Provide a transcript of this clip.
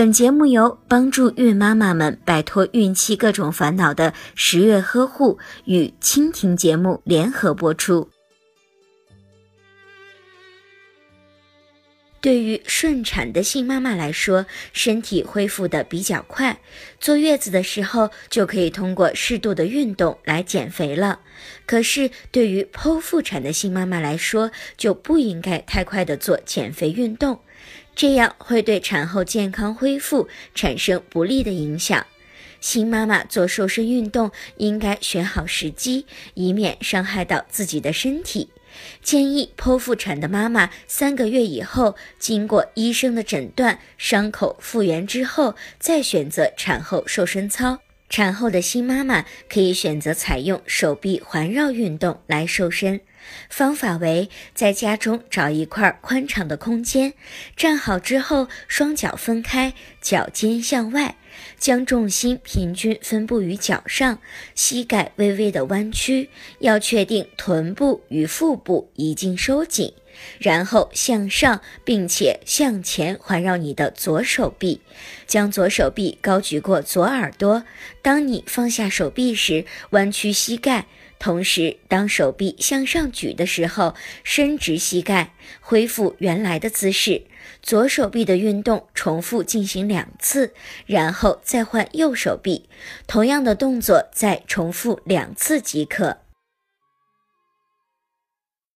本节目由帮助孕妈妈们摆脱孕期各种烦恼的十月呵护与蜻蜓节目联合播出。对于顺产的新妈妈来说，身体恢复的比较快，坐月子的时候就可以通过适度的运动来减肥了。可是对于剖腹产的新妈妈来说，就不应该太快的做减肥运动，这样会对产后健康恢复产生不利的影响。新妈妈做瘦身运动应该选好时机，以免伤害到自己的身体。建议剖腹产的妈妈三个月以后，经过医生的诊断，伤口复原之后，再选择产后瘦身操。产后的新妈妈可以选择采用手臂环绕运动来瘦身。方法为在家中找一块宽敞的空间，站好之后，双脚分开，脚尖向外，将重心平均分布于脚上，膝盖微微的弯曲，要确定臀部与腹部已经收紧，然后向上，并且向前环绕你的左手臂，将左手臂高举过左耳朵。当你放下手臂时，弯曲膝盖。同时，当手臂向上举的时候，伸直膝盖，恢复原来的姿势。左手臂的运动重复进行两次，然后再换右手臂，同样的动作再重复两次即可。